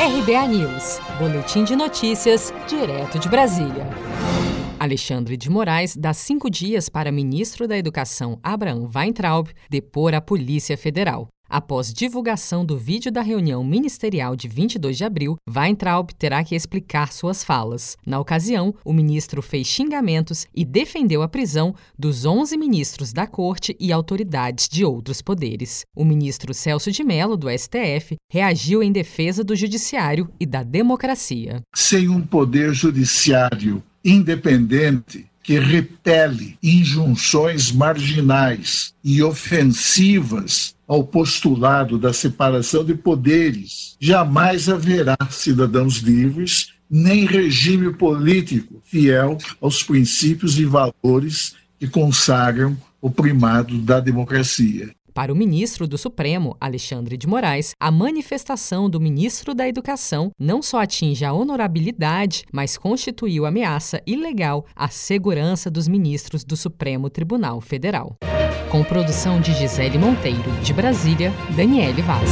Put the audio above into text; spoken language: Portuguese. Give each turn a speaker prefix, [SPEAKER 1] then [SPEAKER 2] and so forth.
[SPEAKER 1] RBA News, Boletim de Notícias, direto de Brasília. Alexandre de Moraes dá cinco dias para ministro da Educação Abraham Weintraub depor a Polícia Federal. Após divulgação do vídeo da reunião ministerial de 22 de abril, Weintraub terá que explicar suas falas. Na ocasião, o ministro fez xingamentos e defendeu a prisão dos 11 ministros da Corte e autoridades de outros poderes. O ministro Celso de Mello, do STF, reagiu em defesa do judiciário e da democracia.
[SPEAKER 2] Sem um poder judiciário independente, que repele injunções marginais e ofensivas ao postulado da separação de poderes. Jamais haverá cidadãos livres nem regime político fiel aos princípios e valores que consagram o primado da democracia.
[SPEAKER 1] Para o ministro do Supremo, Alexandre de Moraes, a manifestação do ministro da Educação não só atinge a honorabilidade, mas constituiu ameaça ilegal à segurança dos ministros do Supremo Tribunal Federal. Com produção de Gisele Monteiro, de Brasília, Daniele Vaz.